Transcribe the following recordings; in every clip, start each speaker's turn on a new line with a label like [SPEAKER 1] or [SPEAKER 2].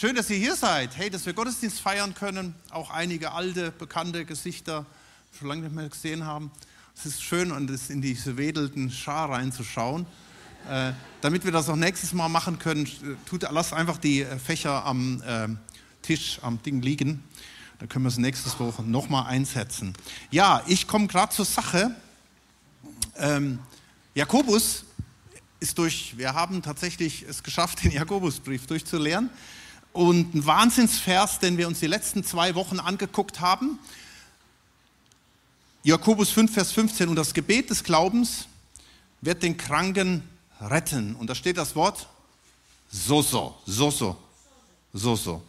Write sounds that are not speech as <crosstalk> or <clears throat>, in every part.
[SPEAKER 1] Schön, dass ihr hier seid. Hey, dass wir Gottesdienst feiern können. Auch einige alte, bekannte Gesichter schon lange nicht mehr gesehen haben. Es ist schön, in diese wedelnden Schar reinzuschauen. Äh, damit wir das auch nächstes Mal machen können, tut, lasst einfach die äh, Fächer am äh, Tisch, am Ding liegen. Dann können wir es nächstes Woche nochmal einsetzen. Ja, ich komme gerade zur Sache. Ähm, Jakobus ist durch, wir haben tatsächlich es geschafft, den Jakobusbrief durchzulernen. Und ein Wahnsinnsvers, den wir uns die letzten zwei Wochen angeguckt haben. Jakobus 5, Vers 15. Und das Gebet des Glaubens wird den Kranken retten. Und da steht das Wort so, so, so, so, so, so.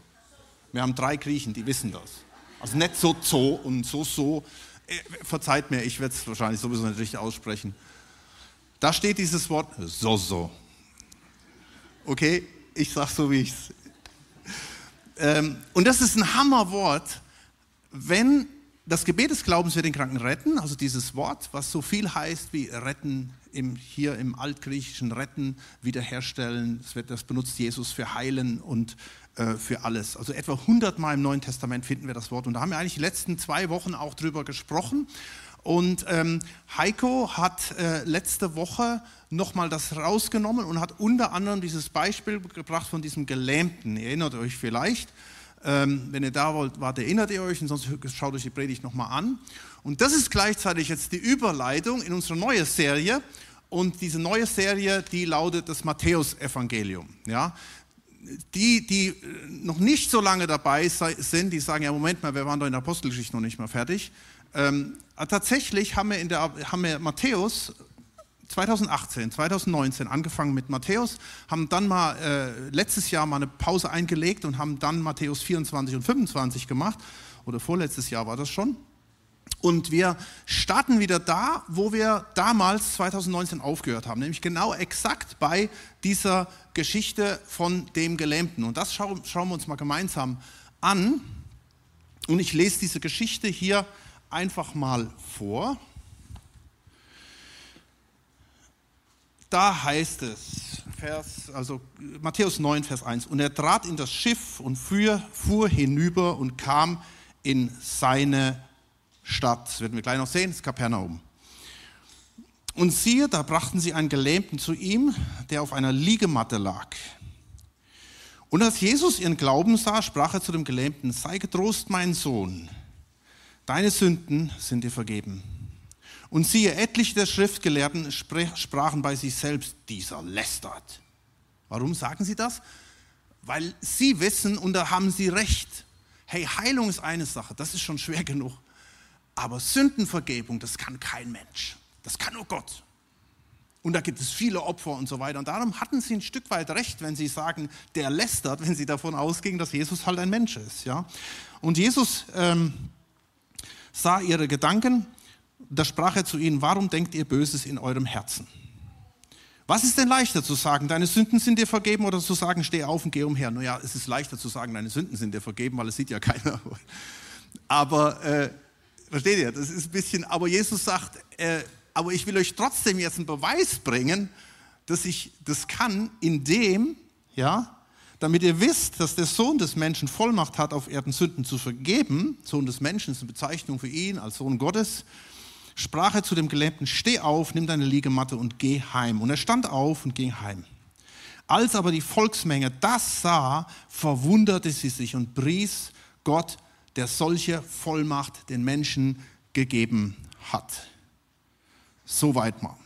[SPEAKER 1] Wir haben drei Griechen, die wissen das. Also nicht so, so und so, so. Äh, verzeiht mir, ich werde es wahrscheinlich sowieso nicht richtig aussprechen. Da steht dieses Wort so, so. Okay, ich sage so, wie ich es und das ist ein Hammerwort, wenn das Gebet des Glaubens wird den Kranken retten, also dieses Wort, was so viel heißt wie retten, im, hier im Altgriechischen retten, wiederherstellen, das, wird, das benutzt Jesus für heilen und äh, für alles. Also etwa 100 Mal im Neuen Testament finden wir das Wort. Und da haben wir eigentlich die letzten zwei Wochen auch drüber gesprochen und ähm, Heiko hat äh, letzte Woche nochmal das rausgenommen und hat unter anderem dieses Beispiel gebracht von diesem Gelähmten. Ihr erinnert euch vielleicht. Ähm, wenn ihr da wollt, wart, erinnert ihr euch und sonst schaut euch die Predigt nochmal an. Und das ist gleichzeitig jetzt die Überleitung in unsere neue Serie. Und diese neue Serie, die lautet das Matthäusevangelium. Ja? Die, die noch nicht so lange dabei sind, die sagen, ja Moment mal, wir waren doch in der Apostelgeschichte noch nicht mal fertig. Ähm, tatsächlich haben wir, in der, haben wir Matthäus 2018, 2019 angefangen mit Matthäus, haben dann mal äh, letztes Jahr mal eine Pause eingelegt und haben dann Matthäus 24 und 25 gemacht. Oder vorletztes Jahr war das schon. Und wir starten wieder da, wo wir damals 2019 aufgehört haben, nämlich genau exakt bei dieser Geschichte von dem Gelähmten. Und das schauen, schauen wir uns mal gemeinsam an. Und ich lese diese Geschichte hier einfach mal vor. Da heißt es, Vers, also Matthäus 9, Vers 1, und er trat in das Schiff und fuhr, fuhr hinüber und kam in seine Stadt. Das werden wir gleich noch sehen, das ist Kapernaum. Und siehe, da brachten sie einen Gelähmten zu ihm, der auf einer Liegematte lag. Und als Jesus ihren Glauben sah, sprach er zu dem Gelähmten, sei getrost, mein Sohn, deine Sünden sind dir vergeben. Und siehe, etliche der Schriftgelehrten sprachen bei sich selbst, dieser lästert. Warum sagen sie das? Weil sie wissen, und da haben sie recht, hey, Heilung ist eine Sache, das ist schon schwer genug. Aber Sündenvergebung, das kann kein Mensch. Das kann nur Gott. Und da gibt es viele Opfer und so weiter. Und darum hatten sie ein Stück weit recht, wenn sie sagen, der lästert, wenn sie davon ausgingen, dass Jesus halt ein Mensch ist. Ja? Und Jesus ähm, sah ihre Gedanken, da sprach er zu ihnen, warum denkt ihr Böses in eurem Herzen? Was ist denn leichter zu sagen, deine Sünden sind dir vergeben oder zu sagen, steh auf und geh umher? Naja, es ist leichter zu sagen, deine Sünden sind dir vergeben, weil es sieht ja keiner. <laughs> Aber, äh, versteht ihr, das ist ein bisschen, aber Jesus sagt, äh, aber ich will euch trotzdem jetzt einen Beweis bringen, dass ich das kann, indem, ja, damit ihr wisst, dass der Sohn des Menschen Vollmacht hat, auf Erden Sünden zu vergeben, Sohn des Menschen ist eine Bezeichnung für ihn als Sohn Gottes, sprach er zu dem Gelähmten, steh auf, nimm deine Liegematte und geh heim. Und er stand auf und ging heim. Als aber die Volksmenge das sah, verwunderte sie sich und pries Gott, der solche Vollmacht den Menschen gegeben hat. Soweit mal.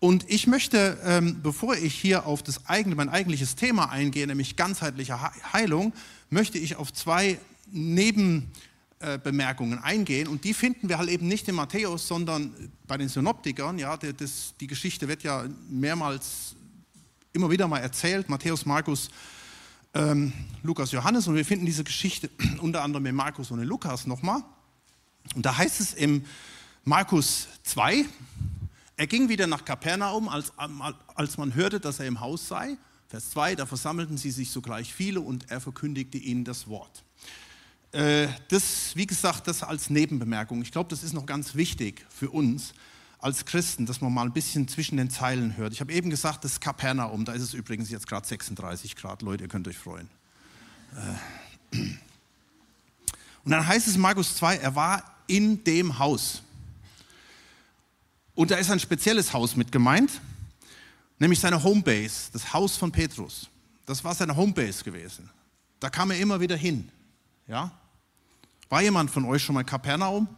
[SPEAKER 1] Und ich möchte, ähm, bevor ich hier auf das eigene, mein eigentliches Thema eingehe, nämlich ganzheitliche Heilung, möchte ich auf zwei Nebenbemerkungen eingehen. Und die finden wir halt eben nicht in Matthäus, sondern bei den Synoptikern. Ja, das, die Geschichte wird ja mehrmals, immer wieder mal erzählt. Matthäus, Markus, ähm, Lukas, Johannes. Und wir finden diese Geschichte <clears throat> unter anderem in Markus und in Lukas nochmal. Und da heißt es im Markus 2, er ging wieder nach Kapernaum, als, als man hörte, dass er im Haus sei. Vers 2, da versammelten sie sich sogleich viele und er verkündigte ihnen das Wort. Äh, das, wie gesagt, das als Nebenbemerkung. Ich glaube, das ist noch ganz wichtig für uns als Christen, dass man mal ein bisschen zwischen den Zeilen hört. Ich habe eben gesagt, das ist Kapernaum, da ist es übrigens jetzt gerade 36 Grad. Leute, ihr könnt euch freuen. <clears throat> Und dann heißt es in Markus 2, er war in dem Haus. Und da ist ein spezielles Haus mit gemeint, nämlich seine Homebase, das Haus von Petrus. Das war seine Homebase gewesen. Da kam er immer wieder hin. Ja? War jemand von euch schon mal in Kapernaum?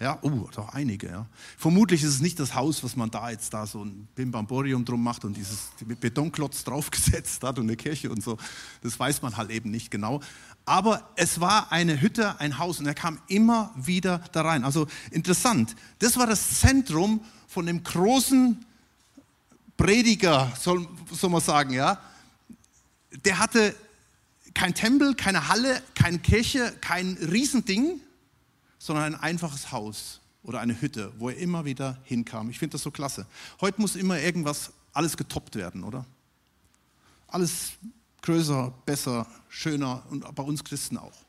[SPEAKER 1] Ja, oh, doch einige. Ja. Vermutlich ist es nicht das Haus, was man da jetzt da so ein Bimbamborium drum macht und dieses Betonklotz draufgesetzt hat und eine Kirche und so. Das weiß man halt eben nicht genau. Aber es war eine Hütte, ein Haus und er kam immer wieder da rein. Also interessant. Das war das Zentrum von dem großen Prediger, soll, soll man sagen, ja. Der hatte kein Tempel, keine Halle, keine Kirche, kein Riesending, sondern ein einfaches Haus oder eine Hütte, wo er immer wieder hinkam. Ich finde das so klasse. Heute muss immer irgendwas, alles getoppt werden, oder? Alles größer, besser, schöner und bei uns Christen auch.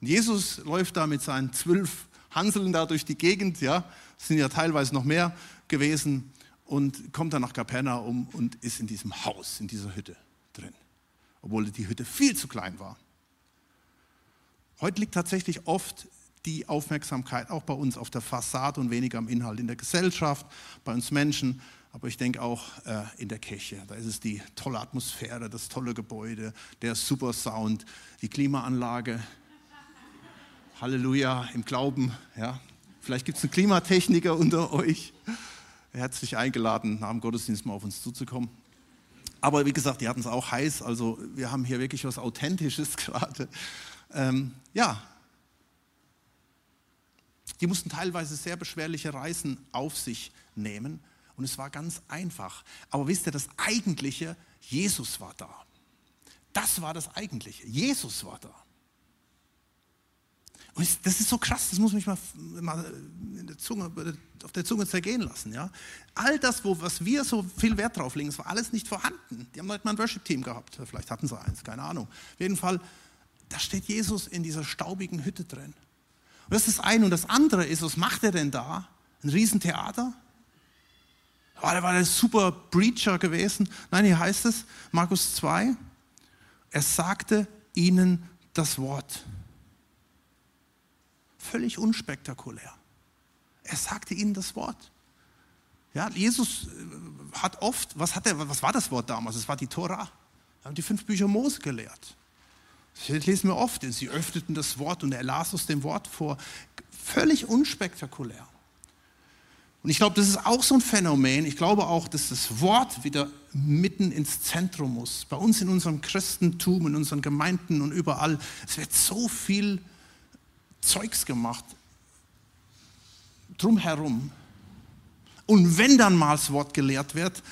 [SPEAKER 1] Und Jesus läuft da mit seinen zwölf Hanseln da durch die Gegend, ja, es sind ja teilweise noch mehr gewesen und kommt dann nach Kapernaum und ist in diesem Haus, in dieser Hütte drin, obwohl die Hütte viel zu klein war. Heute liegt tatsächlich oft die Aufmerksamkeit auch bei uns auf der Fassade und weniger am Inhalt in der Gesellschaft, bei uns Menschen, aber ich denke auch äh, in der Kirche. Da ist es die tolle Atmosphäre, das tolle Gebäude, der super Sound, die Klimaanlage. Halleluja im Glauben. Ja. Vielleicht gibt es einen Klimatechniker unter euch. Herzlich eingeladen, nach dem Gottesdienst mal auf uns zuzukommen. Aber wie gesagt, die hatten es auch heiß. Also wir haben hier wirklich was Authentisches <laughs> gerade. Ähm, ja, die mussten teilweise sehr beschwerliche Reisen auf sich nehmen und es war ganz einfach. Aber wisst ihr, das Eigentliche, Jesus war da. Das war das Eigentliche. Jesus war da. Und das ist so krass, das muss mich mal, mal der Zunge, auf der Zunge zergehen lassen. Ja? All das, wo, was wir so viel Wert drauf legen, das war alles nicht vorhanden. Die haben heute mal ein Worship-Team gehabt, vielleicht hatten sie eins, keine Ahnung. Auf jeden Fall, da steht Jesus in dieser staubigen Hütte drin. Und das ist das eine. Und das andere ist, was macht er denn da? Ein Riesentheater? Oh, der war ein super Preacher gewesen. Nein, hier heißt es, Markus 2, er sagte ihnen das Wort. Völlig unspektakulär. Er sagte ihnen das Wort. Ja, Jesus äh, hat oft, was, hat er, was war das Wort damals? Es war die Tora. Er hat die fünf Bücher Mose gelehrt. Das lesen wir oft. Sie öffneten das Wort und er las aus dem Wort vor. Völlig unspektakulär. Und ich glaube, das ist auch so ein Phänomen. Ich glaube auch, dass das Wort wieder mitten ins Zentrum muss. Bei uns in unserem Christentum, in unseren Gemeinden und überall. Es wird so viel Zeugs gemacht drumherum. Und wenn dann mal das Wort gelehrt wird,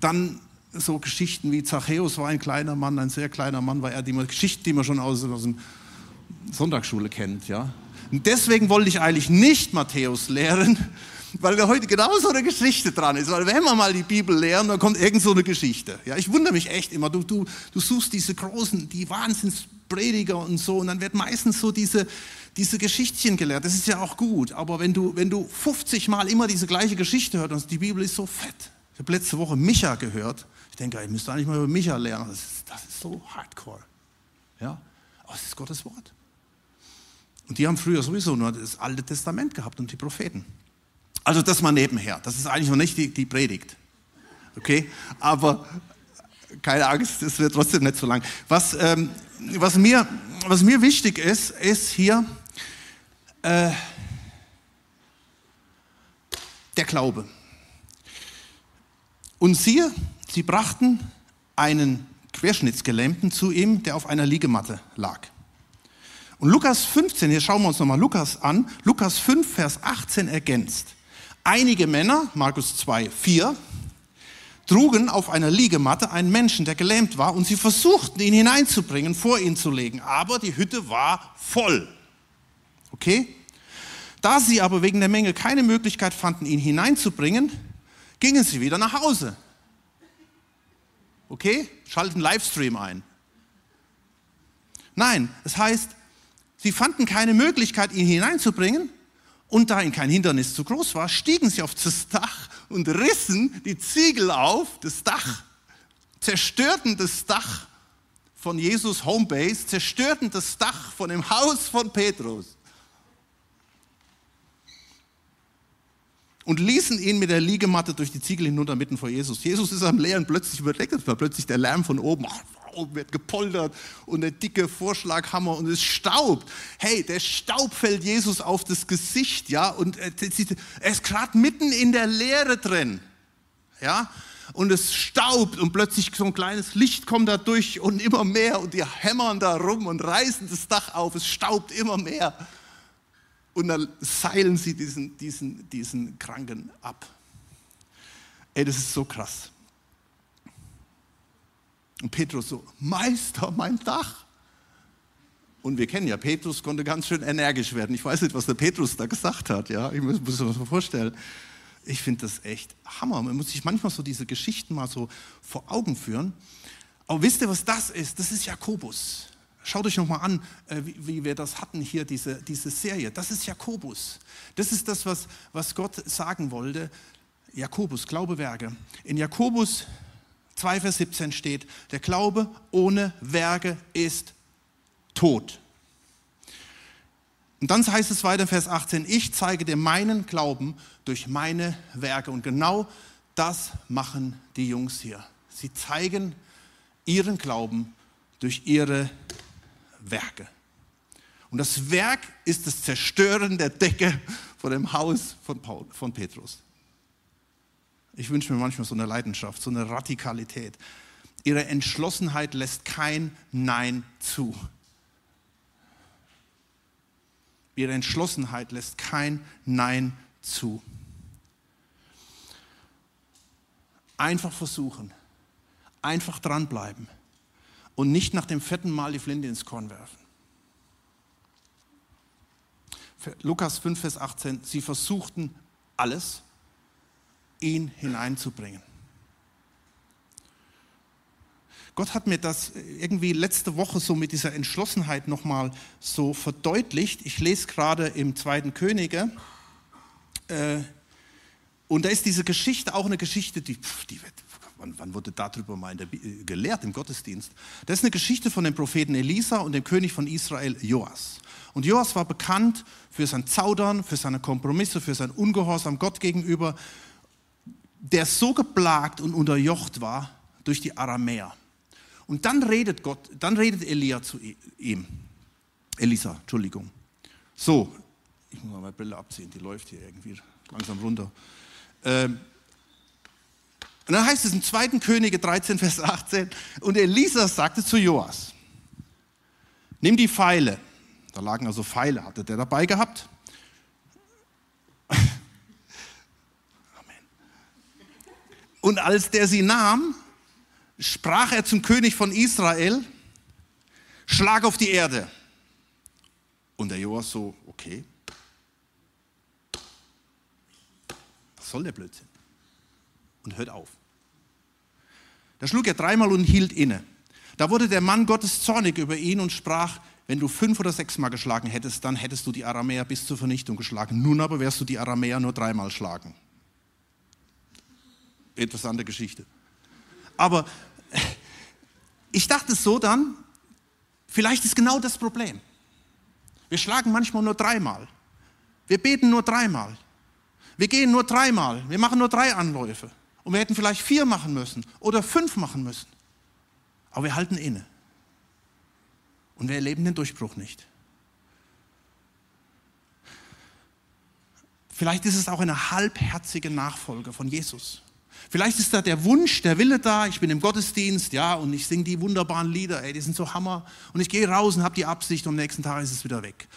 [SPEAKER 1] dann so Geschichten wie Zachäus war ein kleiner Mann, ein sehr kleiner Mann war er, die man, Geschichten, die man schon aus, aus der Sonntagsschule kennt. Ja? Und deswegen wollte ich eigentlich nicht Matthäus lehren, weil da heute genau so eine Geschichte dran ist. Weil wenn wir mal die Bibel lehren, dann kommt irgend so eine Geschichte. Ja, ich wundere mich echt immer. Du, du, du suchst diese großen, die Wahnsinnsprediger und so, und dann wird meistens so diese, diese Geschichtchen gelehrt. Das ist ja auch gut. Aber wenn du, wenn du 50 Mal immer diese gleiche Geschichte hörst, und die Bibel ist so fett. Ich habe letzte Woche Micha gehört. Ich denke, ich müsste eigentlich mal über Micha lernen. Das ist, das ist so hardcore. Ja? Aber es ist Gottes Wort. Und die haben früher sowieso nur das Alte Testament gehabt und die Propheten. Also das mal nebenher. Das ist eigentlich noch nicht die, die Predigt. Okay? Aber keine Angst, es wird trotzdem nicht so lang. Was, ähm, was, mir, was mir wichtig ist, ist hier äh, der Glaube. Und siehe, sie brachten einen Querschnittsgelähmten zu ihm, der auf einer Liegematte lag. Und Lukas 15, hier schauen wir uns nochmal Lukas an, Lukas 5, Vers 18 ergänzt. Einige Männer, Markus 2, 4, trugen auf einer Liegematte einen Menschen, der gelähmt war, und sie versuchten, ihn hineinzubringen, vor ihn zu legen. Aber die Hütte war voll. Okay? Da sie aber wegen der Menge keine Möglichkeit fanden, ihn hineinzubringen, gingen sie wieder nach Hause. Okay? Schalten Livestream ein. Nein, es heißt, sie fanden keine Möglichkeit, ihn hineinzubringen und da ihnen kein Hindernis zu groß war, stiegen sie auf das Dach und rissen die Ziegel auf, das Dach, zerstörten das Dach von Jesus Homebase, zerstörten das Dach von dem Haus von Petrus und ließen ihn mit der Liegematte durch die Ziegel hinunter mitten vor Jesus. Jesus ist am Leeren plötzlich überdeckt, war plötzlich der Lärm von oben, wird gepoltert und der dicke Vorschlaghammer und es staubt. Hey, der Staub fällt Jesus auf das Gesicht, ja, und er ist gerade mitten in der Leere drin, ja, und es staubt und plötzlich so ein kleines Licht kommt da durch und immer mehr und die hämmern da rum und reißen das Dach auf, es staubt immer mehr. Und dann seilen sie diesen, diesen, diesen Kranken ab. Ey, das ist so krass. Und Petrus so, Meister, mein Dach. Und wir kennen ja, Petrus konnte ganz schön energisch werden. Ich weiß nicht, was der Petrus da gesagt hat. Ja, ich muss, mir das mal vorstellen. Ich finde das echt Hammer. Man muss sich manchmal so diese Geschichten mal so vor Augen führen. Aber wisst ihr, was das ist? Das ist Jakobus. Schaut euch nochmal an, äh, wie, wir das hatten hier, diese, diese Serie. Das ist Jakobus. Das ist das, was, was Gott sagen wollte. Jakobus, Glaube, Werke. In Jakobus 2, Vers 17 steht, der Glaube ohne Werke ist tot. Und dann heißt es weiter in Vers 18, ich zeige dir meinen Glauben durch meine Werke. Und genau das machen die Jungs hier. Sie zeigen ihren Glauben durch ihre Werke. Und das Werk ist das Zerstören der Decke von dem Haus von, Paul, von Petrus. Ich wünsche mir manchmal so eine Leidenschaft, so eine Radikalität. Ihre Entschlossenheit lässt kein Nein zu. Ihre Entschlossenheit lässt kein Nein zu. Einfach versuchen, einfach dranbleiben und nicht nach dem vierten Mal die Flinte ins Korn werfen. Lukas 5, Vers 18, sie versuchten alles, ihn hineinzubringen. Gott hat mir das irgendwie letzte Woche so mit dieser Entschlossenheit nochmal so verdeutlicht. Ich lese gerade im zweiten Könige. Äh, und da ist diese Geschichte auch eine Geschichte, die, die wird, wann, wann, wurde darüber mal der, äh, gelehrt im Gottesdienst? Das ist eine Geschichte von dem Propheten Elisa und dem König von Israel, Joas. Und Joas war bekannt für sein Zaudern, für seine Kompromisse, für sein Ungehorsam Gott gegenüber, der so geplagt und unterjocht war durch die Aramäer. Und dann redet Gott, dann redet Elia zu ihm. Elisa, Entschuldigung. So, ich muss mal meine Brille abziehen, die läuft hier irgendwie langsam runter. Ähm, und dann heißt es im 2. Könige 13, Vers 18, und Elisa sagte zu Joas, nimm die Pfeile, da lagen also Pfeile, hatte der dabei gehabt. Und als der sie nahm, sprach er zum König von Israel, schlag auf die Erde. Und der Joas so, okay. Was soll der Blödsinn? Und hört auf. Da schlug er dreimal und hielt inne. Da wurde der Mann Gottes zornig über ihn und sprach, wenn du fünf oder sechsmal geschlagen hättest, dann hättest du die Aramäer bis zur Vernichtung geschlagen. Nun aber wirst du die Aramäer nur dreimal schlagen. Interessante Geschichte. Aber ich dachte so dann, vielleicht ist genau das Problem. Wir schlagen manchmal nur dreimal. Wir beten nur dreimal. Wir gehen nur dreimal. Wir machen nur drei Anläufe. Und wir hätten vielleicht vier machen müssen oder fünf machen müssen. Aber wir halten inne. Und wir erleben den Durchbruch nicht. Vielleicht ist es auch eine halbherzige Nachfolge von Jesus. Vielleicht ist da der Wunsch, der Wille da, ich bin im Gottesdienst, ja, und ich singe die wunderbaren Lieder, ey, die sind so Hammer. Und ich gehe raus und habe die Absicht und am nächsten Tag ist es wieder weg.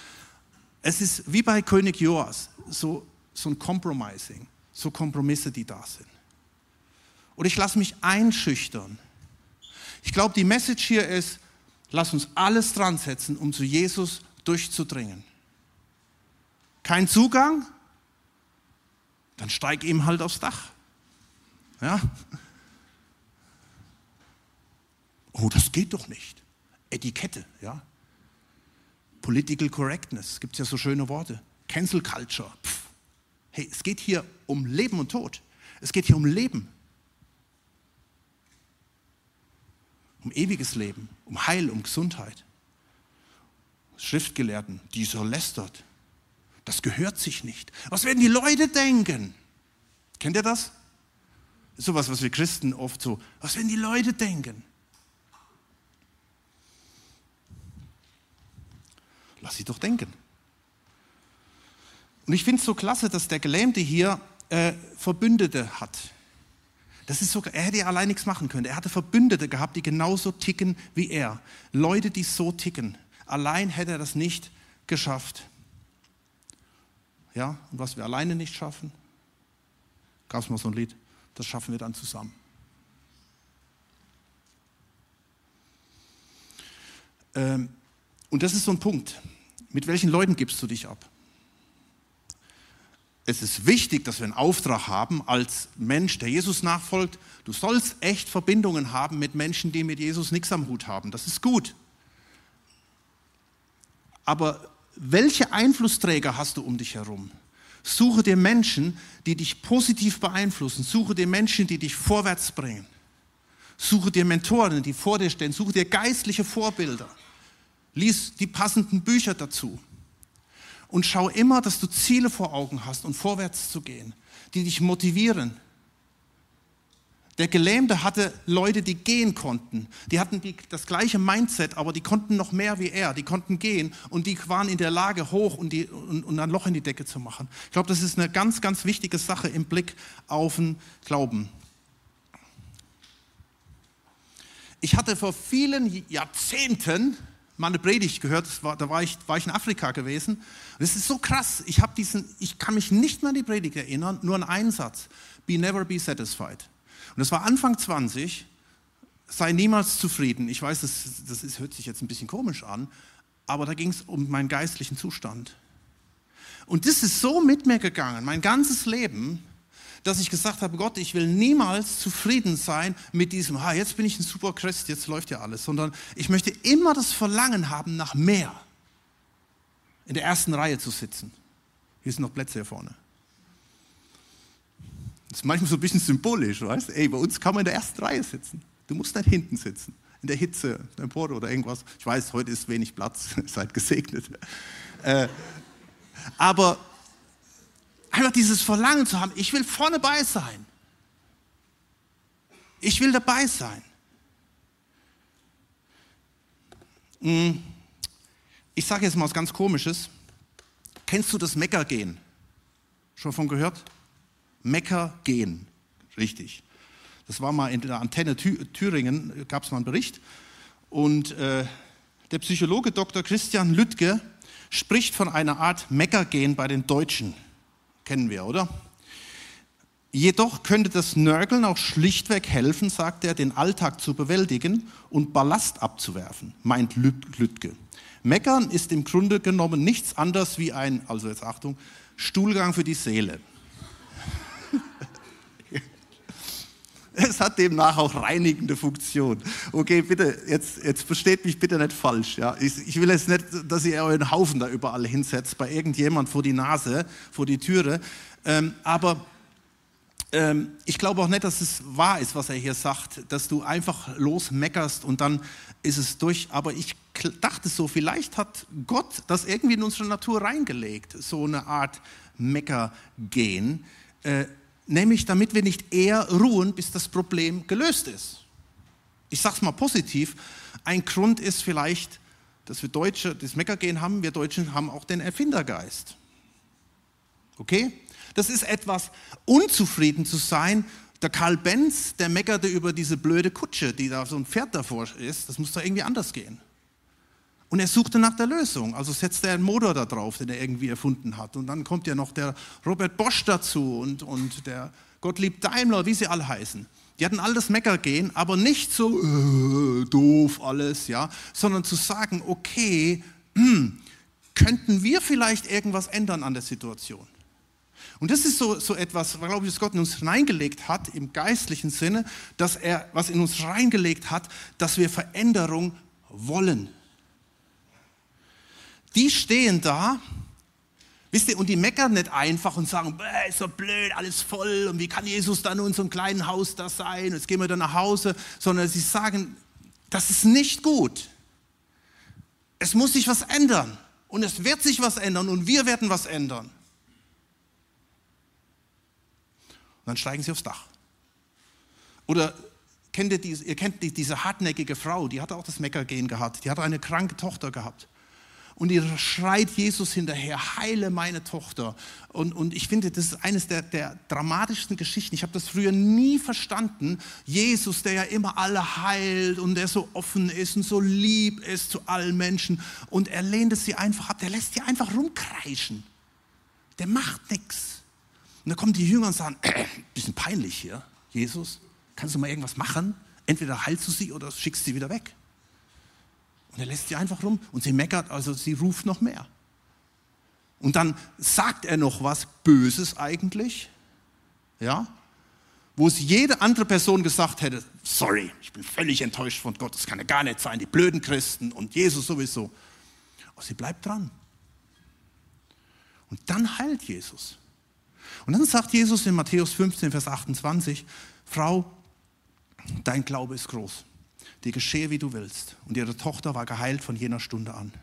[SPEAKER 1] Es ist wie bei König Joas, so, so ein Compromising, so Kompromisse, die da sind. Und ich lasse mich einschüchtern. Ich glaube, die Message hier ist, lass uns alles dran setzen, um zu Jesus durchzudringen. Kein Zugang? Dann steig ihm halt aufs Dach. Ja? Oh, das geht doch nicht. Etikette, ja. Political Correctness, gibt es ja so schöne Worte. Cancel Culture. Pff. Hey, es geht hier um Leben und Tod. Es geht hier um Leben. Um ewiges Leben. um Heil, um Gesundheit. Schriftgelehrten, dieser lästert. Das gehört sich nicht. Was werden die Leute denken? Kennt ihr das? Sowas, was wir Christen oft so, was werden die Leute denken? Lass sie doch denken. Und ich finde es so klasse, dass der Gelähmte hier äh, Verbündete hat. Das ist sogar, er hätte ja allein nichts machen können. Er hatte Verbündete gehabt, die genauso ticken wie er. Leute, die so ticken. Allein hätte er das nicht geschafft. Ja, und was wir alleine nicht schaffen, gab es mal so ein Lied, das schaffen wir dann zusammen. Ähm, und das ist so ein Punkt. Mit welchen Leuten gibst du dich ab? Es ist wichtig, dass wir einen Auftrag haben als Mensch, der Jesus nachfolgt. Du sollst echt Verbindungen haben mit Menschen, die mit Jesus nichts am Hut haben. Das ist gut. Aber welche Einflussträger hast du um dich herum? Suche dir Menschen, die dich positiv beeinflussen. Suche dir Menschen, die dich vorwärts bringen. Suche dir Mentoren, die vor dir stehen. Suche dir geistliche Vorbilder. Lies die passenden Bücher dazu. Und schau immer, dass du Ziele vor Augen hast und vorwärts zu gehen, die dich motivieren. Der Gelähmte hatte Leute, die gehen konnten. Die hatten die, das gleiche Mindset, aber die konnten noch mehr wie er. Die konnten gehen und die waren in der Lage, hoch und, die, und, und ein Loch in die Decke zu machen. Ich glaube, das ist eine ganz, ganz wichtige Sache im Blick auf den Glauben. Ich hatte vor vielen Jahrzehnten mal eine Predigt gehört, war, da war ich, war ich in Afrika gewesen. Und es ist so krass, ich, diesen, ich kann mich nicht mehr an die Predigt erinnern, nur an einen Satz. Be never be satisfied. Und das war Anfang 20, sei niemals zufrieden. Ich weiß, das, das ist, hört sich jetzt ein bisschen komisch an, aber da ging es um meinen geistlichen Zustand. Und das ist so mit mir gegangen, mein ganzes Leben, dass ich gesagt habe, Gott, ich will niemals zufrieden sein mit diesem, ha, jetzt bin ich ein super Christ, jetzt läuft ja alles, sondern ich möchte immer das Verlangen haben nach mehr. In der ersten Reihe zu sitzen. Hier sind noch Plätze hier vorne. Ist manchmal so ein bisschen symbolisch, weißt du? Ey, bei uns kann man in der ersten Reihe sitzen. Du musst nicht hinten sitzen, in der Hitze, in Port oder irgendwas. Ich weiß, heute ist wenig Platz, <laughs> seid gesegnet. Äh, aber Einfach dieses Verlangen zu haben, ich will vorne bei sein. Ich will dabei sein. Hm. Ich sage jetzt mal was ganz Komisches. Kennst du das Meckergehen? Schon von gehört? Meckergehen, richtig. Das war mal in der Antenne Thüringen, gab es mal einen Bericht. Und äh, der Psychologe Dr. Christian Lüttke spricht von einer Art Meckergehen bei den Deutschen. Kennen wir, oder? Jedoch könnte das Nörgeln auch schlichtweg helfen, sagt er, den Alltag zu bewältigen und Ballast abzuwerfen, meint Lütke. Meckern ist im Grunde genommen nichts anderes wie ein, also jetzt Achtung, Stuhlgang für die Seele. Es hat demnach auch reinigende Funktion. Okay, bitte, jetzt, jetzt versteht mich bitte nicht falsch. Ja? Ich, ich will jetzt nicht, dass ihr euren Haufen da überall hinsetzt, bei irgendjemand vor die Nase, vor die Türe. Ähm, aber ähm, ich glaube auch nicht, dass es wahr ist, was er hier sagt, dass du einfach losmeckerst und dann ist es durch. Aber ich dachte so, vielleicht hat Gott das irgendwie in unsere Natur reingelegt, so eine Art Meckergehen. Äh, nämlich damit wir nicht eher ruhen, bis das Problem gelöst ist. Ich sage es mal positiv, ein Grund ist vielleicht, dass wir Deutsche das Meckergehen haben, wir Deutschen haben auch den Erfindergeist. Okay? Das ist etwas, unzufrieden zu sein. Der Karl Benz, der meckerte über diese blöde Kutsche, die da so ein Pferd davor ist, das muss doch irgendwie anders gehen. Und er suchte nach der Lösung. Also setzte er einen Motor da drauf, den er irgendwie erfunden hat. Und dann kommt ja noch der Robert Bosch dazu und, und der Gottlieb Daimler, wie sie alle heißen. Die hatten alles Meckergehen, aber nicht so äh, doof alles, ja, sondern zu sagen, okay, hm, könnten wir vielleicht irgendwas ändern an der Situation? Und das ist so, so etwas, glaube ich, was Gott in uns reingelegt hat, im geistlichen Sinne, dass er was in uns reingelegt hat, dass wir Veränderung wollen die stehen da, wisst ihr, und die meckern nicht einfach und sagen, ist so blöd, alles voll und wie kann Jesus dann in einem kleinen Haus da sein, jetzt gehen wir dann nach Hause, sondern sie sagen, Das ist nicht gut. Es muss sich was ändern. Und es wird sich was ändern und wir werden was ändern. Und dann steigen sie aufs Dach. Oder kennt ihr, diese, ihr kennt diese hartnäckige Frau, die hatte auch das Meckergehen gehabt. Die hatte eine kranke Tochter gehabt. Und ihr schreit Jesus hinterher, heile meine Tochter. Und, und ich finde, das ist eines der, der dramatischsten Geschichten. Ich habe das früher nie verstanden. Jesus, der ja immer alle heilt und der so offen ist und so lieb ist zu allen Menschen. Und er lehnt es sie einfach ab. Der lässt sie einfach rumkreischen. Der macht nichts. Und dann kommen die Jünger und sagen, äh, <clears throat> bisschen peinlich hier, Jesus. Kannst du mal irgendwas machen? Entweder heilst du sie oder schickst sie wieder weg. Und er lässt sie einfach rum und sie meckert, also sie ruft noch mehr. Und dann sagt er noch was Böses eigentlich, ja, wo es jede andere Person gesagt hätte, sorry, ich bin völlig enttäuscht von Gott, das kann ja gar nicht sein, die blöden Christen und Jesus sowieso. Aber sie bleibt dran. Und dann heilt Jesus. Und dann sagt Jesus in Matthäus 15, Vers 28, Frau, dein Glaube ist groß dir geschehe, wie du willst. Und ihre Tochter war geheilt von jener Stunde an.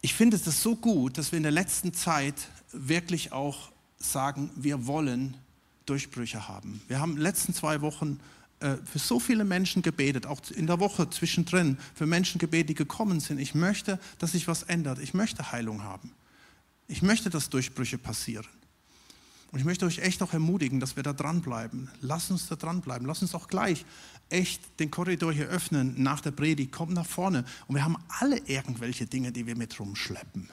[SPEAKER 1] Ich finde es so gut, dass wir in der letzten Zeit wirklich auch sagen, wir wollen Durchbrüche haben. Wir haben in den letzten zwei Wochen äh, für so viele Menschen gebetet, auch in der Woche zwischendrin, für Menschen gebetet, die gekommen sind. Ich möchte, dass sich was ändert. Ich möchte Heilung haben. Ich möchte, dass Durchbrüche passieren. Und ich möchte euch echt auch ermutigen, dass wir da dranbleiben. Lass uns da dranbleiben. Lass uns auch gleich echt den Korridor hier öffnen nach der Predigt. Kommt nach vorne. Und wir haben alle irgendwelche Dinge, die wir mit rumschleppen.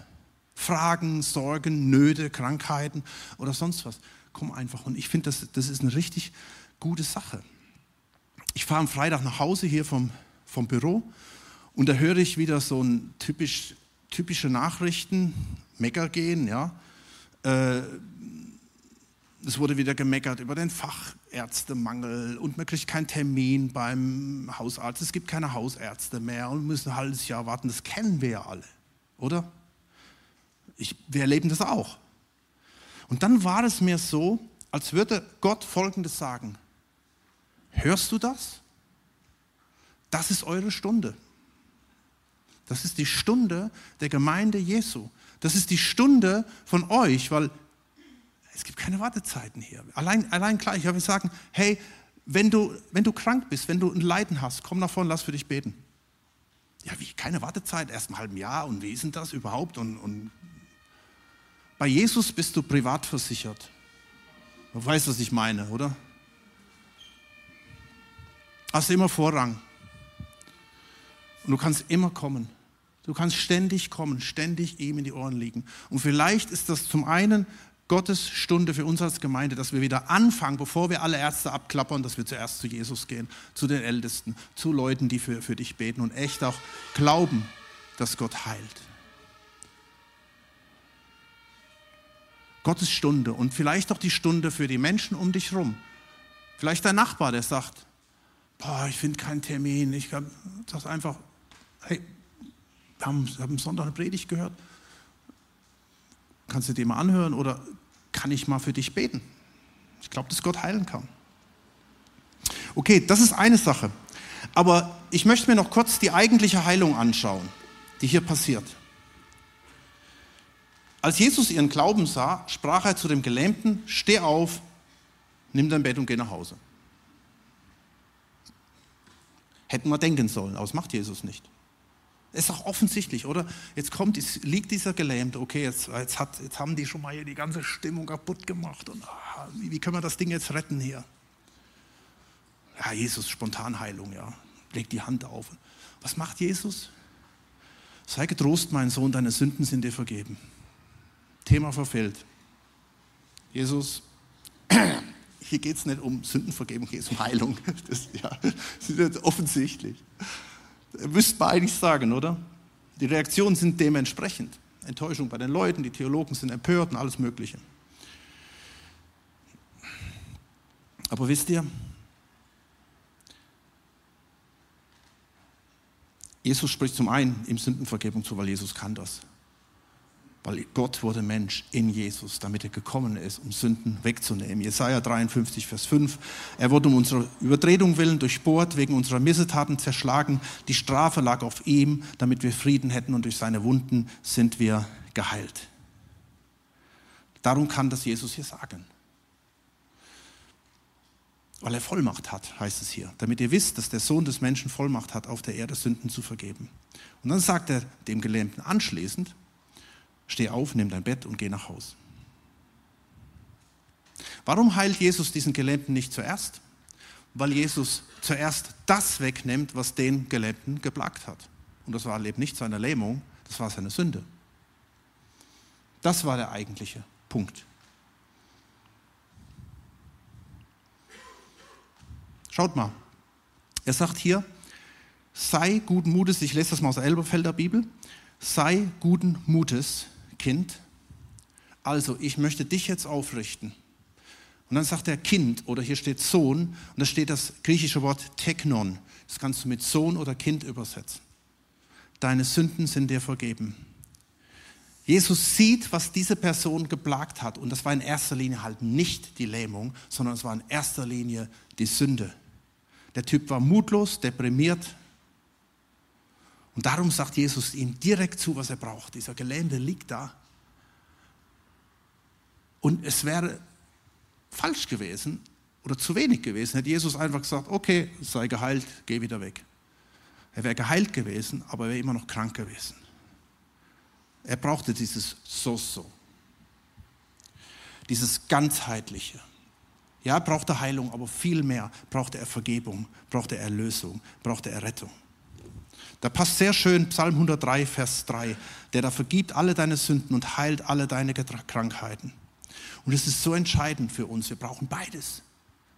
[SPEAKER 1] Fragen, Sorgen, Nöte, Krankheiten oder sonst was. Komm einfach. Und ich finde, das, das ist eine richtig gute Sache. Ich fahre am Freitag nach Hause hier vom, vom Büro und da höre ich wieder so ein typisch, typische Nachrichten, Mecker gehen, ja. Äh, es wurde wieder gemeckert über den Fachärztemangel und man kriegt keinen Termin beim Hausarzt. Es gibt keine Hausärzte mehr und müssen ein halbes Jahr warten. Das kennen wir ja alle, oder? Ich, wir erleben das auch. Und dann war es mir so, als würde Gott Folgendes sagen. Hörst du das? Das ist eure Stunde. Das ist die Stunde der Gemeinde Jesu. Das ist die Stunde von euch, weil es gibt keine Wartezeiten hier. Allein, allein gleich, ich habe sagen, hey, wenn du, wenn du krank bist, wenn du ein Leiden hast, komm nach vorne, lass für dich beten. Ja, wie, keine Wartezeit, erst ein halben Jahr und wie ist denn das überhaupt? Und, und bei Jesus bist du privat versichert. Du weißt, was ich meine, oder? Hast immer Vorrang. Und du kannst immer kommen. Du kannst ständig kommen, ständig ihm in die Ohren liegen. Und vielleicht ist das zum einen Gottes Stunde für uns als Gemeinde, dass wir wieder anfangen, bevor wir alle Ärzte abklappern, dass wir zuerst zu Jesus gehen, zu den Ältesten, zu Leuten, die für, für dich beten und echt auch glauben, dass Gott heilt. Gottes Stunde und vielleicht auch die Stunde für die Menschen um dich herum. Vielleicht dein Nachbar, der sagt, boah, ich finde keinen Termin. Ich sage einfach, hey, wir haben, wir haben Sonntag eine Predigt gehört. Kannst du dir mal anhören oder kann ich mal für dich beten? Ich glaube, dass Gott heilen kann. Okay, das ist eine Sache. Aber ich möchte mir noch kurz die eigentliche Heilung anschauen, die hier passiert. Als Jesus ihren Glauben sah, sprach er zu dem Gelähmten, steh auf, nimm dein Bett und geh nach Hause. Hätten wir denken sollen, aber das macht Jesus nicht. Ist doch offensichtlich, oder? Jetzt kommt, liegt dieser Gelähmte, okay, jetzt, jetzt, hat, jetzt haben die schon mal hier die ganze Stimmung kaputt gemacht. Und ah, wie, wie können wir das Ding jetzt retten hier? Ja, Jesus, Spontanheilung, ja. Legt die Hand auf. Was macht Jesus? Sei getrost, mein Sohn, deine Sünden sind dir vergeben. Thema verfehlt. Jesus, hier geht es nicht um Sündenvergebung, hier geht es um Heilung. Das, ja, das ist offensichtlich. Müsste man eigentlich sagen, oder? Die Reaktionen sind dementsprechend. Enttäuschung bei den Leuten, die Theologen sind empört und alles Mögliche. Aber wisst ihr, Jesus spricht zum einen ihm Sündenvergebung zu, weil Jesus kann das. Weil Gott wurde Mensch in Jesus, damit er gekommen ist, um Sünden wegzunehmen. Jesaja 53, Vers 5. Er wurde um unsere Übertretung willen durchbohrt, wegen unserer Missetaten zerschlagen. Die Strafe lag auf ihm, damit wir Frieden hätten und durch seine Wunden sind wir geheilt. Darum kann das Jesus hier sagen. Weil er Vollmacht hat, heißt es hier. Damit ihr wisst, dass der Sohn des Menschen Vollmacht hat, auf der Erde Sünden zu vergeben. Und dann sagt er dem Gelähmten anschließend, Steh auf, nimm dein Bett und geh nach Hause. Warum heilt Jesus diesen Gelähmten nicht zuerst? Weil Jesus zuerst das wegnimmt, was den Gelähmten geplagt hat. Und das war eben nicht seine Lähmung, das war seine Sünde. Das war der eigentliche Punkt. Schaut mal, er sagt hier, sei guten Mutes, ich lese das mal aus der Elberfelder Bibel, sei guten Mutes, Kind, also ich möchte dich jetzt aufrichten. Und dann sagt er Kind oder hier steht Sohn und da steht das griechische Wort Teknon. Das kannst du mit Sohn oder Kind übersetzen. Deine Sünden sind dir vergeben. Jesus sieht, was diese Person geplagt hat und das war in erster Linie halt nicht die Lähmung, sondern es war in erster Linie die Sünde. Der Typ war mutlos, deprimiert, und darum sagt Jesus ihm direkt zu, was er braucht. Dieser Gelähmte liegt da. Und es wäre falsch gewesen oder zu wenig gewesen, hätte Jesus einfach gesagt, okay, sei geheilt, geh wieder weg. Er wäre geheilt gewesen, aber er wäre immer noch krank gewesen. Er brauchte dieses So-So. Dieses ganzheitliche. Ja, brauchte Heilung, aber viel mehr brauchte er Vergebung, brauchte er Erlösung, brauchte er Rettung. Da passt sehr schön Psalm 103, Vers 3, der da vergibt alle deine Sünden und heilt alle deine Krankheiten. Und es ist so entscheidend für uns. Wir brauchen beides.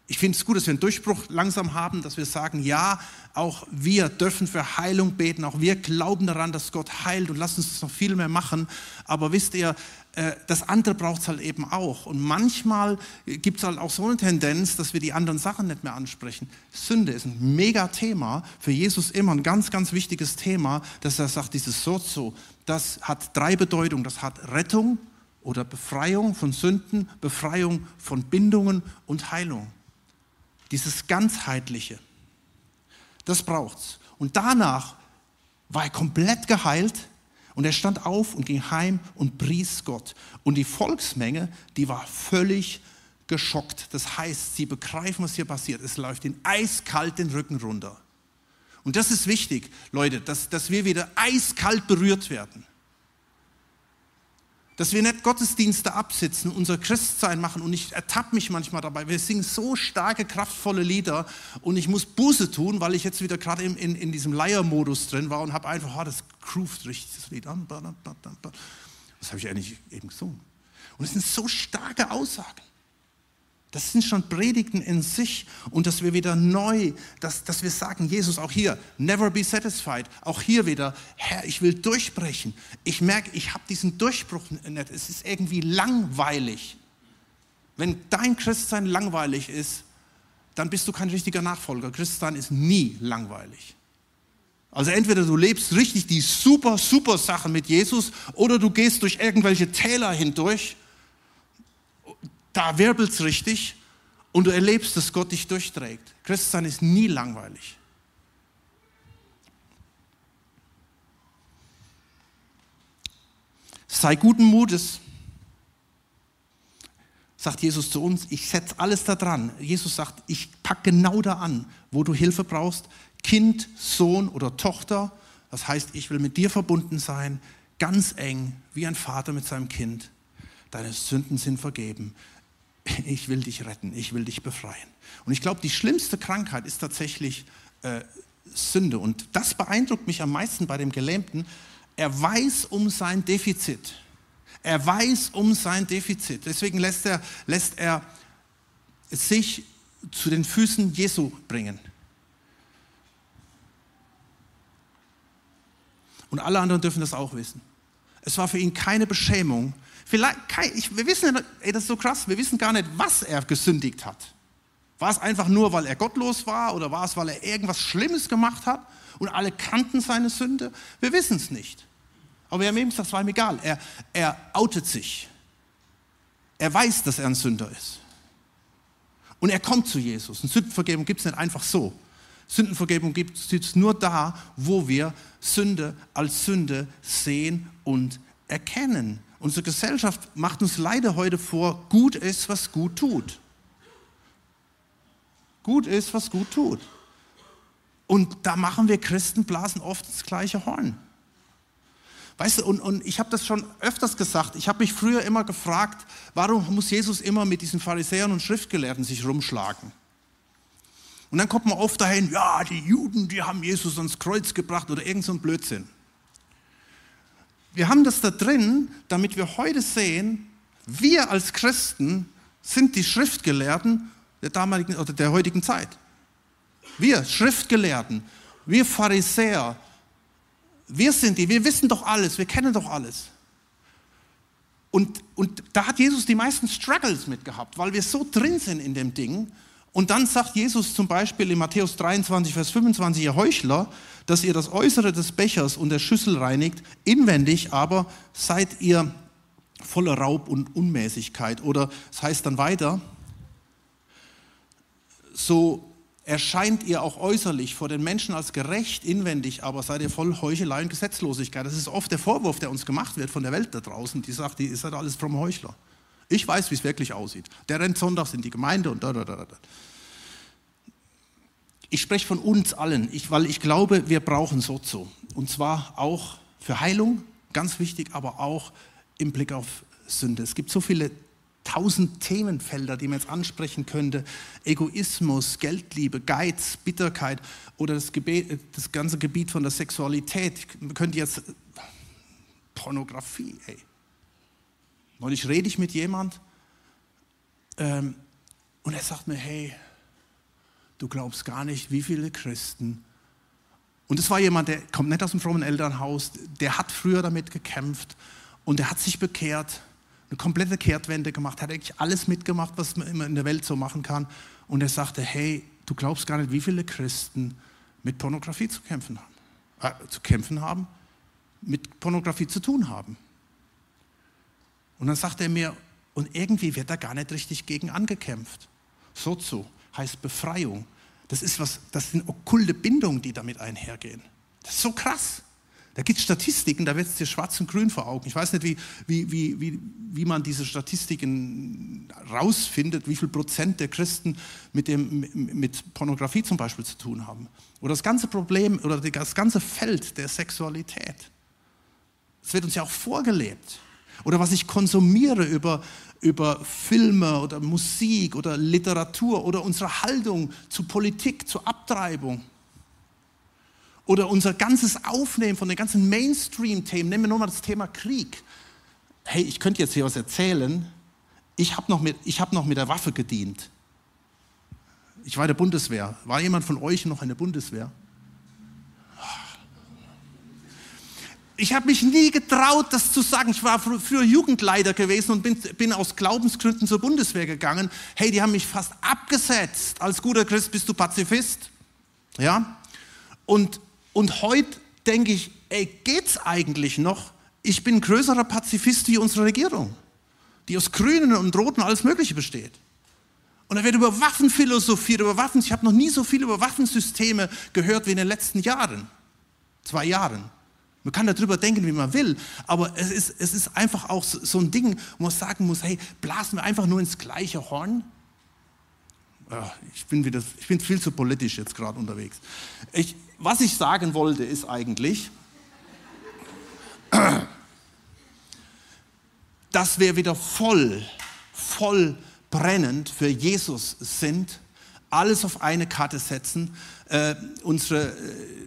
[SPEAKER 1] Ich finde es gut, dass wir einen Durchbruch langsam haben, dass wir sagen, ja, auch wir dürfen für Heilung beten, auch wir glauben daran, dass Gott heilt und lassen uns das noch viel mehr machen. Aber wisst ihr, äh, das andere braucht es halt eben auch. Und manchmal gibt es halt auch so eine Tendenz, dass wir die anderen Sachen nicht mehr ansprechen. Sünde ist ein mega Thema, für Jesus immer ein ganz, ganz wichtiges Thema, dass er sagt, dieses Sozo, das hat drei Bedeutungen. Das hat Rettung oder Befreiung von Sünden, Befreiung von Bindungen und Heilung. Dieses ganzheitliche, das braucht's. Und danach war er komplett geheilt und er stand auf und ging heim und pries Gott. Und die Volksmenge, die war völlig geschockt. Das heißt, sie begreifen, was hier passiert. Es läuft den eiskalt den Rücken runter. Und das ist wichtig, Leute, dass, dass wir wieder eiskalt berührt werden dass wir nicht Gottesdienste absitzen, unser Christsein machen und ich ertappe mich manchmal dabei. Wir singen so starke, kraftvolle Lieder und ich muss Buße tun, weil ich jetzt wieder gerade in, in, in, diesem Leiermodus drin war und habe einfach, oh, das groovt richtig, das Lied an. Was habe ich eigentlich eben gesungen? Und es sind so starke Aussagen. Das sind schon Predigten in sich und dass wir wieder neu, dass, dass wir sagen, Jesus, auch hier, never be satisfied. Auch hier wieder, Herr, ich will durchbrechen. Ich merke, ich habe diesen Durchbruch nicht. Es ist irgendwie langweilig. Wenn dein Christsein langweilig ist, dann bist du kein richtiger Nachfolger. Christsein ist nie langweilig. Also entweder du lebst richtig die super, super Sachen mit Jesus oder du gehst durch irgendwelche Täler hindurch da wirbelt es richtig und du erlebst, dass Gott dich durchträgt. Christsein ist nie langweilig. Sei guten Mutes, sagt Jesus zu uns. Ich setze alles da dran. Jesus sagt, ich packe genau da an, wo du Hilfe brauchst. Kind, Sohn oder Tochter. Das heißt, ich will mit dir verbunden sein, ganz eng, wie ein Vater mit seinem Kind. Deine Sünden sind vergeben ich will dich retten, ich will dich befreien. Und ich glaube, die schlimmste Krankheit ist tatsächlich äh, Sünde. Und das beeindruckt mich am meisten bei dem Gelähmten. Er weiß um sein Defizit. Er weiß um sein Defizit. Deswegen lässt er, lässt er sich zu den Füßen Jesu bringen. Und alle anderen dürfen das auch wissen. Es war für ihn keine Beschämung, Vielleicht, ich, wir wissen, ey, das ist so krass, wir wissen gar nicht, was er gesündigt hat. War es einfach nur, weil er gottlos war oder war es, weil er irgendwas Schlimmes gemacht hat und alle kannten seine Sünde? Wir wissen es nicht. Aber wir haben eben gesagt, es war ihm egal. Er, er outet sich. Er weiß, dass er ein Sünder ist. Und er kommt zu Jesus. Und Sündenvergebung gibt es nicht einfach so. Sündenvergebung gibt es nur da, wo wir Sünde als Sünde sehen und erkennen. Unsere Gesellschaft macht uns leider heute vor, gut ist, was gut tut. Gut ist, was gut tut. Und da machen wir Christen, blasen oft das gleiche Horn. Weißt du, und, und ich habe das schon öfters gesagt, ich habe mich früher immer gefragt, warum muss Jesus immer mit diesen Pharisäern und Schriftgelehrten sich rumschlagen? Und dann kommt man oft dahin, ja, die Juden, die haben Jesus ans Kreuz gebracht oder irgend so ein Blödsinn. Wir haben das da drin, damit wir heute sehen, wir als Christen sind die Schriftgelehrten der damaligen oder der heutigen Zeit. Wir Schriftgelehrten, wir Pharisäer, wir sind die, wir wissen doch alles, wir kennen doch alles. Und, und da hat Jesus die meisten Struggles mit gehabt, weil wir so drin sind in dem Ding. Und dann sagt Jesus zum Beispiel in Matthäus 23, Vers 25, ihr Heuchler, dass ihr das Äußere des Bechers und der Schüssel reinigt, inwendig aber seid ihr voller Raub und Unmäßigkeit. Oder es heißt dann weiter, so erscheint ihr auch äußerlich vor den Menschen als gerecht inwendig, aber seid ihr voll Heuchelei und Gesetzlosigkeit. Das ist oft der Vorwurf, der uns gemacht wird von der Welt da draußen, die sagt, ihr seid alles vom Heuchler. Ich weiß, wie es wirklich aussieht. Der rennt sonntags in die Gemeinde und da, da, da, da. Ich spreche von uns allen, ich, weil ich glaube, wir brauchen Sozo. Und zwar auch für Heilung, ganz wichtig, aber auch im Blick auf Sünde. Es gibt so viele tausend Themenfelder, die man jetzt ansprechen könnte. Egoismus, Geldliebe, Geiz, Bitterkeit oder das, Gebet, das ganze Gebiet von der Sexualität. Man könnte jetzt Pornografie, ey. Neulich rede ich mit jemand ähm, und er sagt mir, hey, du glaubst gar nicht, wie viele Christen und es war jemand, der kommt nicht aus dem frommen Elternhaus, der hat früher damit gekämpft und der hat sich bekehrt eine komplette Kehrtwende gemacht, hat eigentlich alles mitgemacht, was man immer in der Welt so machen kann. Und er sagte, hey, du glaubst gar nicht, wie viele Christen mit Pornografie zu kämpfen haben. Äh, zu kämpfen haben, mit Pornografie zu tun haben. Und dann sagte er mir, und irgendwie wird da gar nicht richtig gegen angekämpft. Sozo heißt Befreiung. Das ist was, das sind okkulte Bindungen, die damit einhergehen. Das ist so krass. Da gibt es Statistiken, da wird es dir schwarz und grün vor Augen. Ich weiß nicht, wie, wie, wie, wie, wie man diese Statistiken rausfindet, wie viel Prozent der Christen mit, dem, mit Pornografie zum Beispiel zu tun haben. Oder das ganze Problem oder das ganze Feld der Sexualität. Es wird uns ja auch vorgelebt. Oder was ich konsumiere über, über Filme oder Musik oder Literatur oder unsere Haltung zu Politik, zu Abtreibung oder unser ganzes Aufnehmen von den ganzen Mainstream-Themen, nehmen wir nur mal das Thema Krieg. Hey, ich könnte jetzt hier was erzählen. Ich habe noch, hab noch mit der Waffe gedient. Ich war in der Bundeswehr. War jemand von euch noch in der Bundeswehr? Ich habe mich nie getraut, das zu sagen. Ich war früher Jugendleiter gewesen und bin, bin, aus Glaubensgründen zur Bundeswehr gegangen. Hey, die haben mich fast abgesetzt. Als guter Christ bist du Pazifist. Ja? Und und heute denke ich, ey, geht's eigentlich noch? Ich bin größerer Pazifist wie unsere Regierung, die aus Grünen und Roten alles Mögliche besteht. Und da wird über Waffen philosophiert, über Waffen. Ich habe noch nie so viel über Waffensysteme gehört wie in den letzten Jahren, zwei Jahren. Man kann darüber denken, wie man will, aber es ist, es ist einfach auch so, so ein Ding, wo man sagen muss, hey, blasen wir einfach nur ins gleiche Horn? Ja, ich, bin wieder, ich bin viel zu politisch jetzt gerade unterwegs. Ich, was ich sagen wollte, ist eigentlich, <clears throat> dass wir wieder voll, voll brennend für Jesus sind, alles auf eine Karte setzen. Äh, unsere, äh,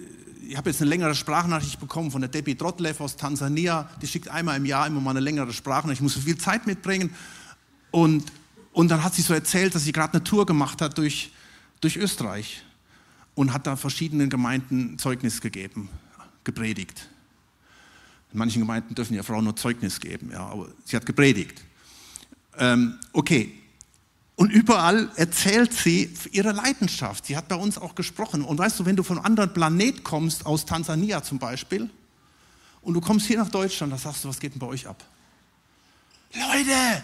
[SPEAKER 1] ich habe jetzt eine längere Sprachnachricht bekommen von der Debbie Trotlev aus Tansania. Die schickt einmal im Jahr immer mal eine längere Sprachnachricht. Ich muss so viel Zeit mitbringen. Und und dann hat sie so erzählt, dass sie gerade eine Tour gemacht hat durch, durch Österreich und hat da verschiedenen Gemeinden Zeugnis gegeben, gepredigt. In manchen Gemeinden dürfen ja Frauen nur Zeugnis geben, ja, aber sie hat gepredigt. Ähm, okay. Und überall erzählt sie ihre Leidenschaft. Sie hat bei uns auch gesprochen. Und weißt du, wenn du von einem anderen Planet kommst, aus Tansania zum Beispiel, Und du kommst hier nach Deutschland, da sagst du, was geht denn bei euch ab? Leute,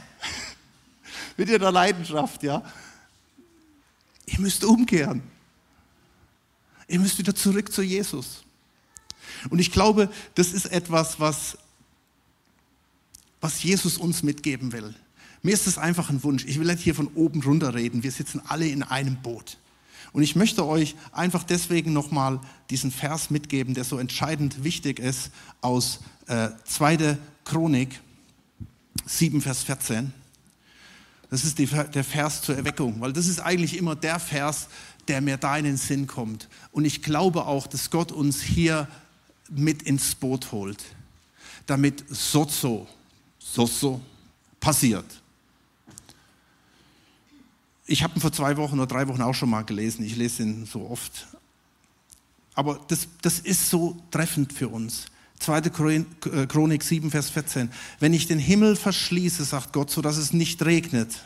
[SPEAKER 1] <laughs> mit ihrer Leidenschaft, ja. Ihr müsst umkehren. Ihr müsst wieder zurück zu Jesus. Und ich glaube, das ist etwas, was, was Jesus uns mitgeben will. Mir ist es einfach ein Wunsch. Ich will nicht hier von oben runter reden. Wir sitzen alle in einem Boot. Und ich möchte euch einfach deswegen nochmal diesen Vers mitgeben, der so entscheidend wichtig ist, aus äh, 2. Chronik 7, Vers 14. Das ist die, der Vers zur Erweckung, weil das ist eigentlich immer der Vers, der mir da in den Sinn kommt. Und ich glaube auch, dass Gott uns hier mit ins Boot holt, damit Sozo, Sozo passiert. Ich habe ihn vor zwei Wochen oder drei Wochen auch schon mal gelesen. Ich lese ihn so oft. Aber das, das ist so treffend für uns. 2. Äh, Chronik 7, Vers 14. Wenn ich den Himmel verschließe, sagt Gott, so dass es nicht regnet,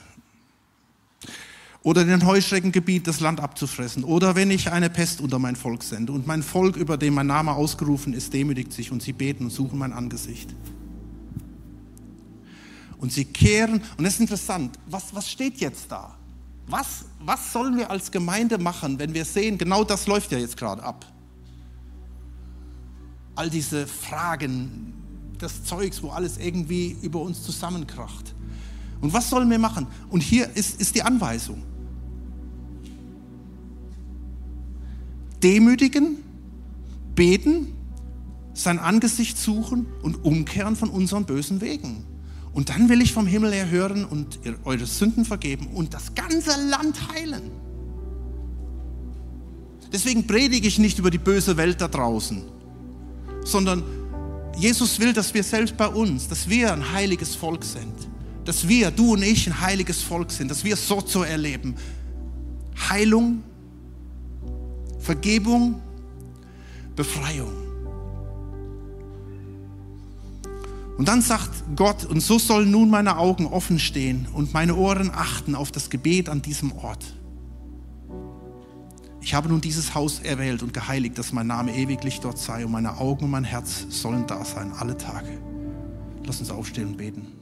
[SPEAKER 1] oder den Heuschreckengebiet das Land abzufressen, oder wenn ich eine Pest unter mein Volk sende und mein Volk, über dem mein Name ausgerufen ist, demütigt sich und sie beten und suchen mein Angesicht. Und sie kehren, und das ist interessant, was, was steht jetzt da? Was, was sollen wir als Gemeinde machen, wenn wir sehen, genau das läuft ja jetzt gerade ab? All diese Fragen, das Zeugs, wo alles irgendwie über uns zusammenkracht. Und was sollen wir machen? Und hier ist, ist die Anweisung. demütigen, beten, sein Angesicht suchen und umkehren von unseren bösen Wegen. Und dann will ich vom Himmel her hören und eure Sünden vergeben und das ganze Land heilen. Deswegen predige ich nicht über die böse Welt da draußen, sondern Jesus will, dass wir selbst bei uns, dass wir ein heiliges Volk sind, dass wir, du und ich, ein heiliges Volk sind, dass wir so zu erleben. Heilung, Vergebung, Befreiung. Und dann sagt Gott, und so sollen nun meine Augen offen stehen und meine Ohren achten auf das Gebet an diesem Ort. Ich habe nun dieses Haus erwählt und geheiligt, dass mein Name ewiglich dort sei und meine Augen und mein Herz sollen da sein, alle Tage. Lass uns aufstehen und beten.